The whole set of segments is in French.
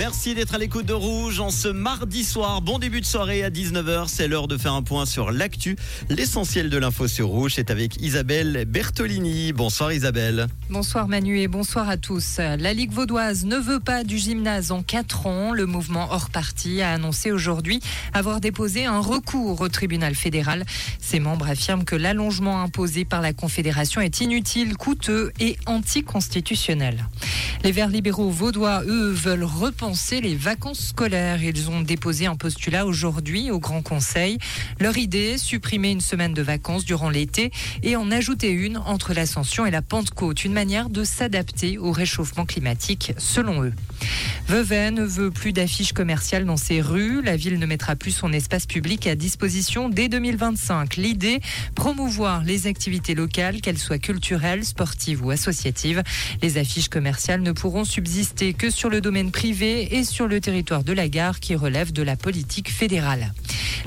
Merci d'être à l'écoute de Rouge en ce mardi soir. Bon début de soirée à 19h. C'est l'heure de faire un point sur l'actu. L'essentiel de l'info sur Rouge est avec Isabelle Bertolini. Bonsoir Isabelle. Bonsoir Manu et bonsoir à tous. La Ligue vaudoise ne veut pas du gymnase en 4 ans. Le mouvement hors parti a annoncé aujourd'hui avoir déposé un recours au tribunal fédéral. Ses membres affirment que l'allongement imposé par la Confédération est inutile, coûteux et anticonstitutionnel. Les Verts libéraux vaudois, eux, veulent repenser les vacances scolaires. Ils ont déposé un postulat aujourd'hui au Grand Conseil. Leur idée, supprimer une semaine de vacances durant l'été et en ajouter une entre l'Ascension et la Pentecôte. Une manière de s'adapter au réchauffement climatique, selon eux. Vevey ne veut plus d'affiches commerciales dans ses rues. La ville ne mettra plus son espace public à disposition dès 2025. L'idée, promouvoir les activités locales, qu'elles soient culturelles, sportives ou associatives. Les affiches commerciales ne pourront subsister que sur le domaine privé et sur le territoire de la gare qui relève de la politique fédérale.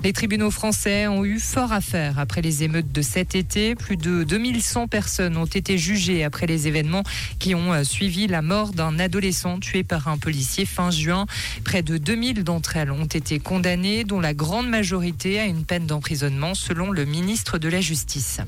Les tribunaux français ont eu fort à faire après les émeutes de cet été. Plus de 2100 personnes ont été jugées après les événements qui ont euh, suivi la mort d'un adolescent tué par un policier fin juin. Près de 2000 d'entre elles ont été condamnées, dont la grande majorité a une peine d'emprisonnement selon le ministre de la Justice.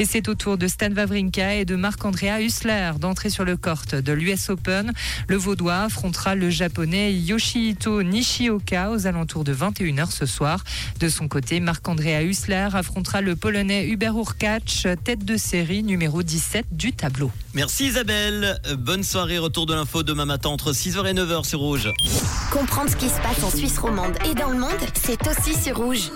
Et c'est au tour de Stan Wawrinka et de Marc-Andrea Hussler d'entrer sur le court de l'US Open. Le Vaudois affrontera le japonais Yoshihito Nishioka aux alentours de 21h ce soir. De son côté, Marc-Andrea Hussler affrontera le polonais Hubert Urkacz, tête de série numéro 17 du tableau. Merci Isabelle. Bonne soirée. Retour de l'info demain matin entre 6h et 9h sur Rouge. Comprendre ce qui se passe en Suisse romande et dans le monde, c'est aussi sur Rouge.